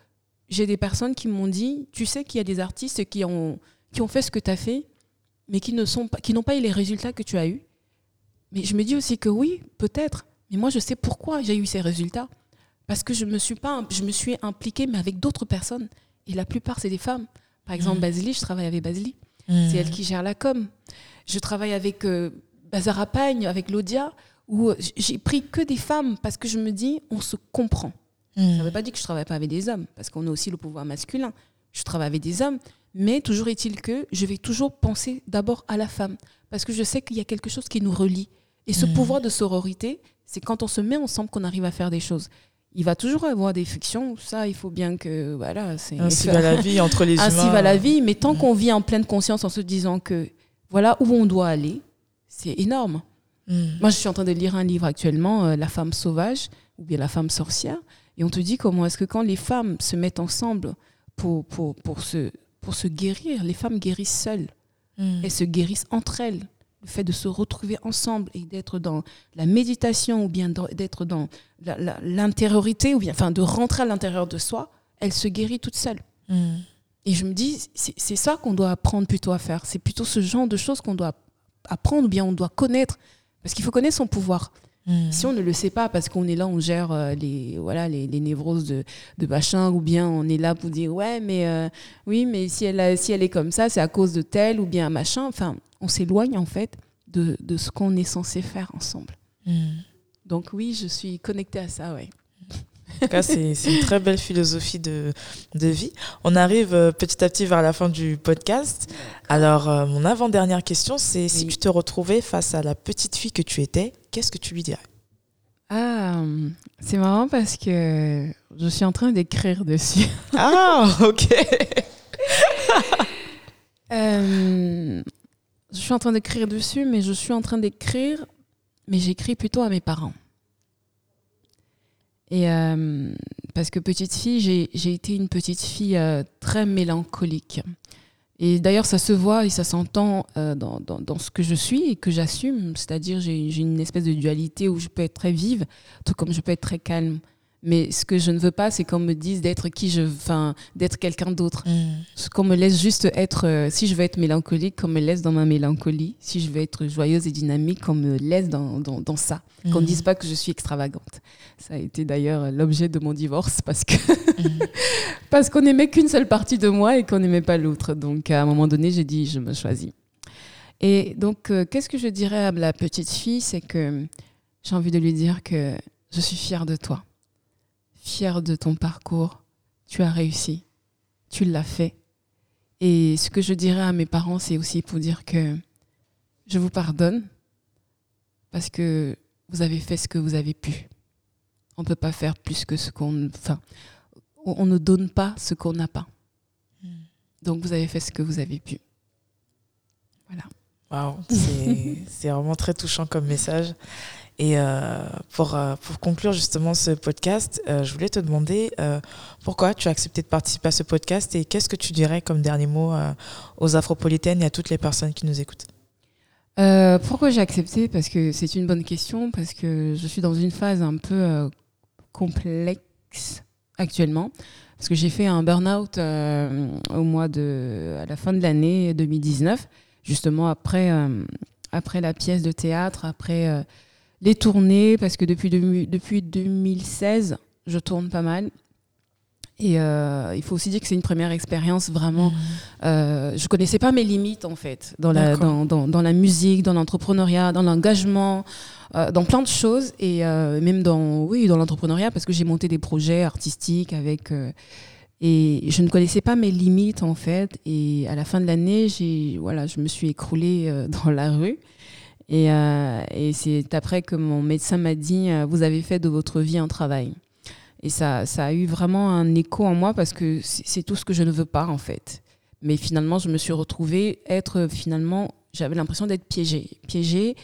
j'ai des personnes qui m'ont dit, tu sais qu'il y a des artistes qui ont qui ont fait ce que tu as fait, mais qui ne sont pas, qui n'ont pas eu les résultats que tu as eus. Mais je me dis aussi que oui, peut-être. Mais moi, je sais pourquoi j'ai eu ces résultats. Parce que je me suis pas, je me suis impliquée, mais avec d'autres personnes. Et la plupart, c'est des femmes. Par exemple, Mhm. Basili, je travaille avec Basili. C'est elle qui gère la com. Je travaille avec euh, Bazar Pagne, avec Laudia, où euh, j'ai pris que des femmes parce que je me dis, on se comprend. Ça ne veut pas dire que je travaille pas avec des hommes, parce qu'on a aussi le pouvoir masculin. Je travaille avec des hommes, mais toujours est-il que je vais toujours penser d'abord à la femme, parce que je sais qu'il y a quelque chose qui nous relie. Et ce Mhm. pouvoir de sororité, c'est quand on se met ensemble qu'on arrive à faire des choses. Il va toujours avoir des frictions, ça, il faut bien que voilà, c'est Ainsi va la vie entre les ainsi humains. va la vie. Mais tant Mhm. qu'on vit en pleine conscience en se disant que voilà où on doit aller, c'est énorme. Mhm. Moi, je suis en train de lire un livre actuellement, euh, La femme sauvage ou bien La femme sorcière. Et on te dit comment est-ce que quand les femmes se mettent ensemble pour, pour, pour, se, pour se guérir, les femmes guérissent seules. Mhm. Elles se guérissent entre elles. Le fait de se retrouver ensemble et d'être dans la méditation ou bien d'être dans l'intériorité ou bien enfin de rentrer à l'intérieur de soi, elle se guérit toute seule. Mhm. Et je me dis, c'est c'est ça qu'on doit apprendre plutôt à faire. C'est plutôt ce genre de choses qu'on doit apprendre ou bien on doit connaître. Parce qu'il faut connaître son pouvoir. Mhm. Si on ne le sait pas, parce qu'on est là, on gère euh, les, voilà, les, les névroses de, de machin, ou bien on est là pour dire, ouais, mais euh, oui, mais si elle, a- si elle est comme ça, c'est à cause de tel ou bien machin. Enfin, on s'éloigne en fait de, de ce qu'on est censé faire ensemble. Mhm. Donc oui, je suis connectée à ça, ouais. En tout cas, c'est une très belle philosophie de, de vie. On arrive euh, petit à petit vers la fin du podcast. Alors, euh, mon avant-dernière question, c'est si tu te retrouvais face à la petite fille que tu étais, qu'est-ce que tu lui dirais? Ah, c'est marrant parce que je suis en train d'écrire dessus. Ah, ok. Euh, je suis en train d'écrire dessus, mais je suis en train d'écrire, mais j'écris plutôt à mes parents. Et euh, parce que petite fille, j'ai été une petite fille euh, très mélancolique. Et d'ailleurs, ça se voit et ça s'entend euh, dans, dans, dans, ce que je suis et que j'assume. C'est-à-dire, j'ai une espèce de dualité où je peux être très vive, tout comme je peux être très calme. Mais ce que je ne veux pas, c'est qu'on me dise d'être qui je, enfin, d'être quelqu'un d'autre. Mm. Qu'on me laisse juste être, euh, si je veux être mélancolique, qu'on me laisse dans ma mélancolie. Si je veux être joyeuse et dynamique, qu'on me laisse dans, dans, dans ça. Qu'on ne mm. dise pas que je suis extravagante. Ça a été d'ailleurs l'objet de mon divorce parce que, mm. parce qu'on n'aimait qu'une seule partie de moi et qu'on n'aimait pas l'autre. Donc, à un moment donné, j'ai dit, je me choisis. Et donc, euh, qu'est-ce que je dirais à la petite fille? C'est que j'ai envie de lui dire que je suis fière de toi fier de ton parcours. Tu as réussi. Tu l'as fait. Et ce que je dirais à mes parents, c'est aussi pour dire que je vous pardonne parce que vous avez fait ce que vous avez pu. On ne peut pas faire plus que ce qu'on... Enfin, on ne donne pas ce qu'on n'a pas. Hmm. Donc vous avez fait ce que vous avez pu. Voilà. Wow, c'est vraiment très touchant comme message. Et euh, pour, euh, pour conclure justement ce podcast, euh, je voulais te demander pourquoi tu as accepté de participer à ce podcast et qu'est-ce que tu dirais comme dernier mot aux Afropolitaines et à toutes les personnes qui nous écoutent? Pourquoi j'ai accepté? Parce que c'est une bonne question, parce que je suis dans une phase un peu complexe actuellement, parce que j'ai fait un burn-out au mois de, à la fin de l'année 2019, justement après, après la pièce de théâtre, après les tournées, parce que depuis, depuis 2016, je tourne pas mal. Et euh, il faut aussi dire que c'est une première expérience vraiment. Mmh. Euh, je connaissais pas mes limites en fait dans la dans, dans, dans, la musique, dans l'entrepreneuriat, dans l'engagement, euh, dans plein de choses et euh, même dans oui dans l'entrepreneuriat parce que j'ai monté des projets artistiques avec et je ne connaissais pas mes limites en fait et à la fin de l'année j'ai voilà je me suis écroulée dans la rue et, euh, et c'est après que mon médecin m'a dit euh, Vous avez fait de votre vie un travail. Et ça, ça a eu vraiment un écho en moi parce que c'est tout ce que je ne veux pas en fait. Mais finalement, je me suis retrouvée être finalement, j'avais l'impression d'être piégée. Piégée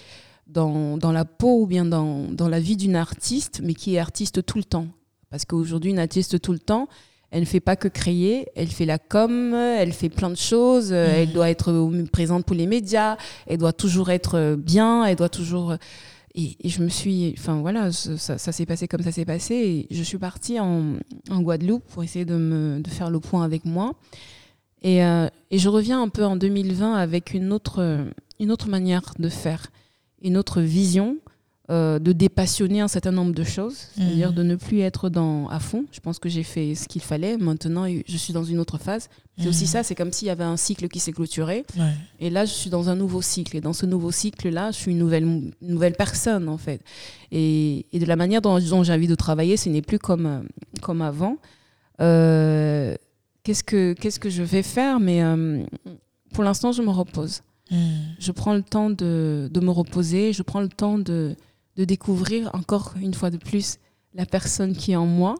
dans, dans, la peau ou bien dans, dans la vie d'une artiste, mais qui est artiste tout le temps. Parce qu'aujourd'hui, une artiste tout le temps, elle ne fait pas que créer, elle fait la com, elle fait plein de choses, mmh. elle doit être présente pour les médias, elle doit toujours être bien, elle doit toujours... Et, je me suis... Enfin voilà, ça, s'est passé comme ça s'est passé. Et je suis partie en, en, Guadeloupe pour essayer de, me, de faire le point avec moi. Et, euh, et, je reviens un peu en 2020 avec une autre, une autre manière de faire, une autre vision euh, de dépassionner un certain nombre de choses, c'est-à-dire mhm. de ne plus être dans, à fond. Je pense que j'ai fait ce qu'il fallait. Maintenant, je suis dans une autre phase. C'est aussi mhm. ça, c'est comme s'il y avait un cycle qui s'est clôturé. Et là, je suis dans un nouveau cycle. Et dans ce nouveau cycle-là, je suis une nouvelle, nouvelle personne, en fait. Et, de la manière dont, j'ai envie de travailler, ce n'est plus comme, comme avant. Euh, qu'est-ce, que, qu'est-ce que je vais faire? Mais euh, pour l'instant, je me repose. Mhm. Je prends le temps de, de me reposer. Je prends le temps de de découvrir encore une fois de plus la personne qui est en moi.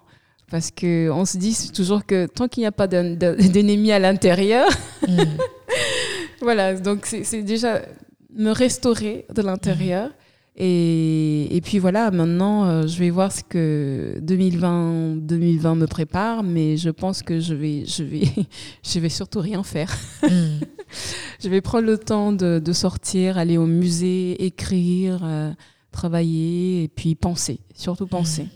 Parce qu'on se dit toujours que tant qu'il n'y a pas d'ennemi à l'intérieur, mm. voilà, donc c'est déjà me restaurer de l'intérieur. Et, et, puis voilà, maintenant, euh, je vais voir ce que 2020, 2020 me prépare, mais je pense que je vais, je vais, je vais surtout rien faire. Mm. je vais prendre le temps de, de, sortir, aller au musée, écrire. Euh, travailler et puis penser, surtout penser.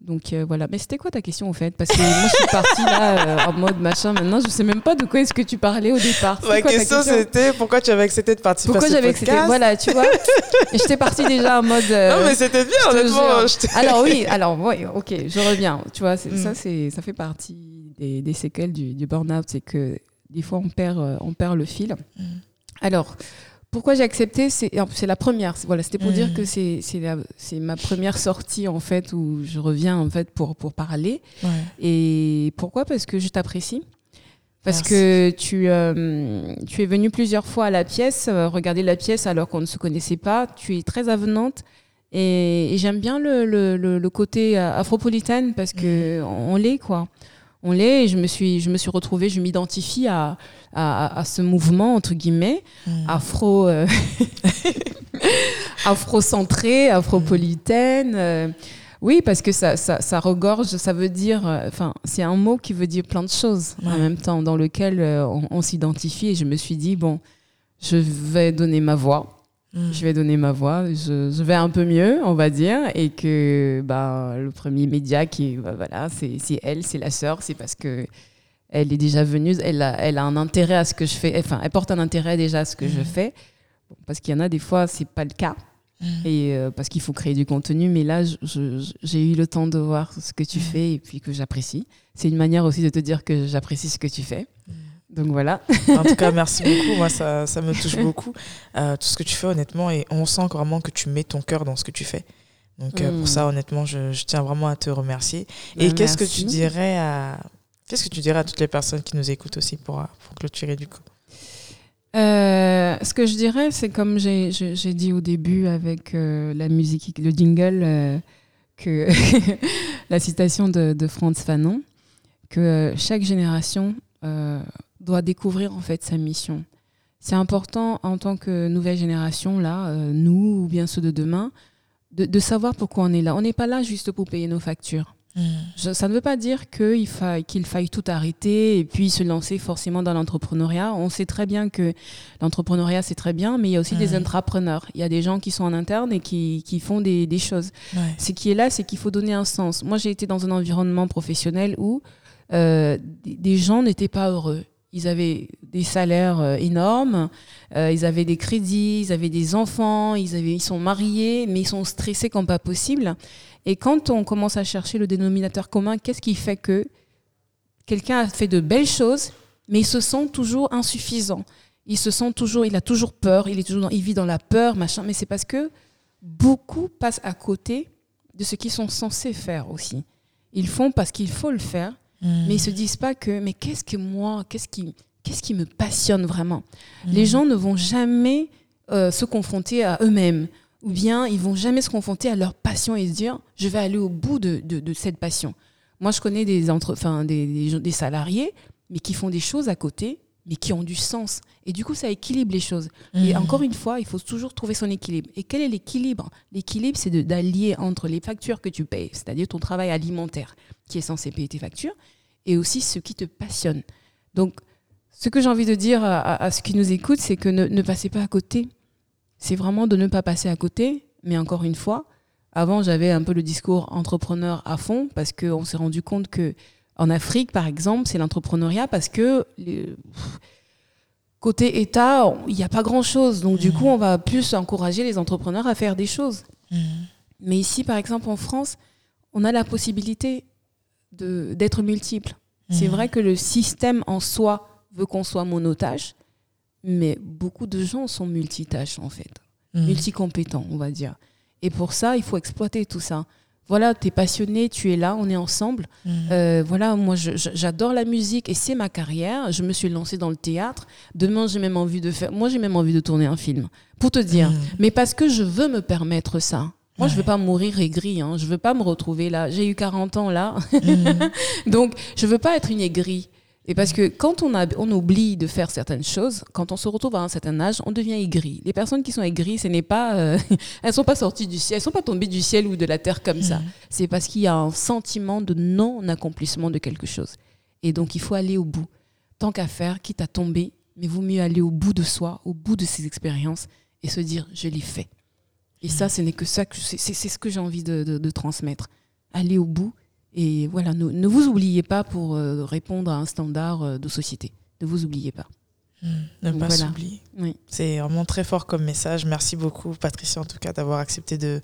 Donc euh, voilà, mais c'était quoi ta question en fait? Parce que moi je suis partie là euh, en mode machin. Maintenant je sais même pas de quoi est-ce que tu parlais au départ. Ma question, c'était pourquoi tu avais accepté de participer pourquoi à ce j'avais accepté? Voilà, tu vois. j'étais partie déjà en mode. Euh, non mais c'était bien honnêtement. Alors oui, alors oui, ok, je reviens. Tu vois, ça c'est ça fait partie des, des séquelles du, du burn-out, c'est que des fois on perd on perd le fil. Mmh. Alors pourquoi j'ai accepté C'est la première. Voilà, c'était pour dire mm. que c'est ma première sortie en fait où je reviens en fait pour pour parler. Et pourquoi? Parce que je t'apprécie. Parce que tu, euh, tu es venue plusieurs fois à la pièce, euh, regarder la pièce alors qu'on ne se connaissait pas. Tu es très avenante et, j'aime bien le, le, le, côté euh, afropolitaine parce que mm. on l'est quoi on l'est. Et je me suis, je me suis retrouvée, je m'identifie à, à, ce mouvement entre guillemets hmm. afro, afro-centré, afropolitaine. Euh, Oui, parce que ça, ça, ça regorge, ça veut dire, euh, enfin, c'est un mot qui veut dire plein de choses en même temps, dans lequel euh, on, on s'identifie. Et je me suis dit, bon, je vais donner ma voix. Je vais donner ma voix. Je, je vais un peu mieux, on va dire. Et que bah, le premier média, qui, bah, voilà, c'est elle, c'est la sœur, c'est parce que elle est déjà venue, elle a, elle a un intérêt à ce que je fais, enfin, elle porte un intérêt déjà à ce que je Mhm. fais. Parce qu'il y en a des fois, c'est pas le cas. Mm. Et euh, parce qu'il faut créer du contenu, mais là, j'ai eu le temps de voir ce que tu Mhm. fais et puis que j'apprécie. C'est une manière aussi de te dire que j'apprécie ce que tu fais. Donc voilà. En tout cas, merci beaucoup. Moi, ça, ça me touche beaucoup. Euh, tout ce que tu fais, honnêtement, et on sent vraiment que tu mets ton cœur dans ce que tu fais. Donc, euh, Mm. pour ça, honnêtement, je, je tiens vraiment à te remercier. Et Ben, qu'est-ce que tu dirais à. Qu'est-ce que tu dirais à toutes les personnes qui nous écoutent aussi pour, euh, pour clôturer du coup? Euh, ce que je dirais, c'est comme j'ai dit au début avec euh, la musique, le jingle, que la citation de, de Franz Fanon, que chaque génération doit découvrir en fait sa mission. C'est important en tant que nouvelle génération, là, euh, nous ou bien ceux de demain, de, de savoir pourquoi on est là. On n'est pas là juste pour payer nos factures. Mm. Je- ça ne veut pas dire qu'il faille, qu'il faille tout arrêter et puis se lancer forcément dans l'entrepreneuriat. On sait très bien que l'entrepreneuriat, c'est très bien, mais il y a aussi des entrepreneurs. Il y a des gens qui sont en interne et qui, qui font des, des choses. Ouais. Ce qui est là, c'est qu'il faut donner un sens. Moi, j'ai été dans un environnement professionnel où euh, des gens n'étaient pas heureux. Ils avaient des salaires euh, énormes, euh, ils avaient des crédits, ils avaient des enfants, ils, avaient, ils sont mariés, mais ils sont stressés comme pas possible. Et quand on commence à chercher le dénominateur commun, qu'est-ce qui fait que quelqu'un a fait de belles choses, mais il se sent toujours insuffisant? Il se sent toujours, il a toujours peur, il est toujours, il vit dans la peur, machin. Mais c'est parce que beaucoup passent à côté de ce qu'ils sont censés faire aussi. Ils font parce qu'il faut le faire, Mm. mais ils se disent pas que mais qu'est-ce que moi, qu'est-ce qui, qu'est-ce qui me passionne vraiment? Mm. Les gens ne vont jamais euh, se confronter à eux-mêmes, ou bien ils vont jamais se confronter à leur passion et se dire je vais aller au bout de, de, de cette passion. Moi, je connais des, entre, enfin, des, des salariés, mais qui font des choses à côté, mais qui ont du sens. Et du coup, ça équilibre les choses. Et Mm. encore une fois, il faut toujours trouver son équilibre. Et quel est l'équilibre? L'équilibre, c'est d'allier entre les factures que tu payes, c'est-à-dire ton travail alimentaire, qui est censé payer tes factures, et aussi ce qui te passionne. Donc, ce que j'ai envie de dire à, à- à ceux qui nous écoutent, c'est que ne, ne passez pas à côté. C'est vraiment de ne pas passer à côté. Mais encore une fois, avant, j'avais un peu le discours entrepreneur à fond, parce qu'on s'est rendu compte que en Afrique, par exemple, c'est l'entrepreneuriat parce que les- côté État, il n'y a pas grand-chose. Donc, du Mhm. coup, on va plus encourager les entrepreneurs à faire des choses. Mm. Mais ici, par exemple, en France, on a la possibilité d'être multiple. C'est Mm. vrai que le système en soi veut qu'on soit monotage, mais beaucoup de gens sont multitâches, en fait. Mm. Multicompétents, on va dire. Et pour ça, il faut exploiter tout ça. Voilà, tu es passionné, tu es là, on est ensemble. Mm. Euh, voilà, moi j'adore la musique et c'est ma carrière. Je me suis lancée dans le théâtre. Demain, j'ai même envie de faire. Moi, j'ai même envie de tourner un film. Pour te dire. Mm. Mais parce que je veux me permettre ça. Moi, je veux pas mourir aigrie. Hein. Je veux pas me retrouver là. J'ai eu 40 ans là. Mm. Donc, je veux pas être une aigrie. Et parce que quand on, a, on oublie de faire certaines choses, quand on se retrouve à un certain âge, on devient aigri. Les personnes qui sont aigries, ce n'est pas, euh, elles sont pas sorties du ciel, elles sont pas tombées du ciel ou de la terre comme ça. Mm. C'est parce qu'il y a un sentiment de non-accomplissement de quelque chose. Et donc, il faut aller au bout. Tant qu'à faire, quitte à tomber, mais vaut mieux aller au bout de soi, au bout de ses expériences et se dire, je l'ai fait. Et ça, ce n'est que ça, que c'est ce que j'ai envie de, de- de transmettre. Aller au bout. Et voilà, ne, ne vous oubliez pas pour euh, répondre à un standard euh, de société. Ne vous oubliez pas. Mm. Ne Donc pas voilà. s'oublier. Oui. C'est vraiment très fort comme message. Merci beaucoup, Patricia, en tout cas, d'avoir accepté de,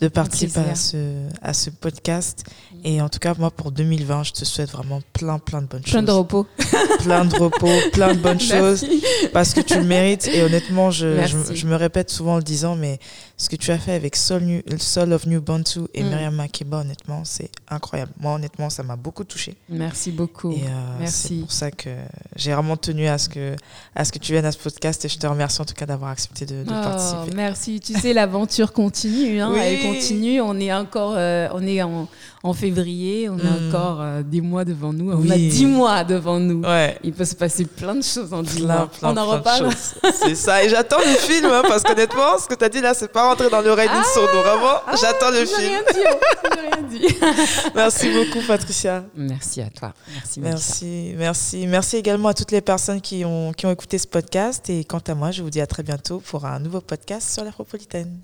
de participer à ce, à ce podcast. Et en tout cas, moi, pour 2020, je te souhaite vraiment plein, plein de bonnes Plein choses. de repos. plein de repos, plein de bonnes choses. Parce que tu le mérites. Et honnêtement, je, je me répète souvent en le disant, mais ce que tu as fait avec Soul, New- Soul of New Bantu et Mm. Myriam Makeba, honnêtement, c'est incroyable. Moi, honnêtement, ça m'a beaucoup touché. Merci beaucoup. Et euh, Merci. c'est pour ça que j'ai vraiment tenu à ce que, à ce que tu viennes à ce podcast. Et je te remercie en tout cas d'avoir accepté de, de Oh, participer. merci. Tu sais, l'aventure continue. hein. Oui. Elle continue. On est encore, euh, on est en, en février, on a Mm. encore euh, des mois devant nous. On a dix mois devant nous. Ouais. Il peut se passer plein de choses en dix mois. plein, on en reparle. C'est ça. Et j'attends le film, hein, parce qu'honnêtement, ce que tu as dit là, c'est pas rentré dans l'oreille d'une sourde. Donc, Vraiment, j'attends le film. rien dit. rien dit. Merci beaucoup, Patricia. Merci à toi. Merci. Melissa. Merci, merci. Merci également à toutes les personnes qui ont, qui ont écouté ce podcast. Et quant à moi, je vous dis à très bientôt pour un nouveau podcast sur l'Afropolitaine.